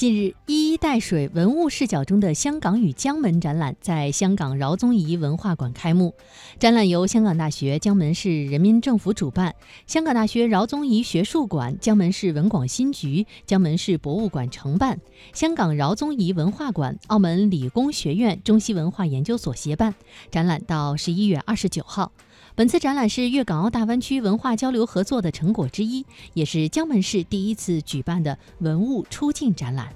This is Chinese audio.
近日一衣带水文物视角中的香港与江门展览在香港饶宗颐文化馆开幕。展览由香港大学江门市人民政府主办香港大学饶宗颐学术馆江门市文广新局江门市博物馆承办香港饶宗颐文化馆澳门理工学院中西文化研究所协办。展览到十一月二十九号。本次展览是粤港澳大湾区文化交流合作的成果之一也是江门市第一次举办的文物出境展览。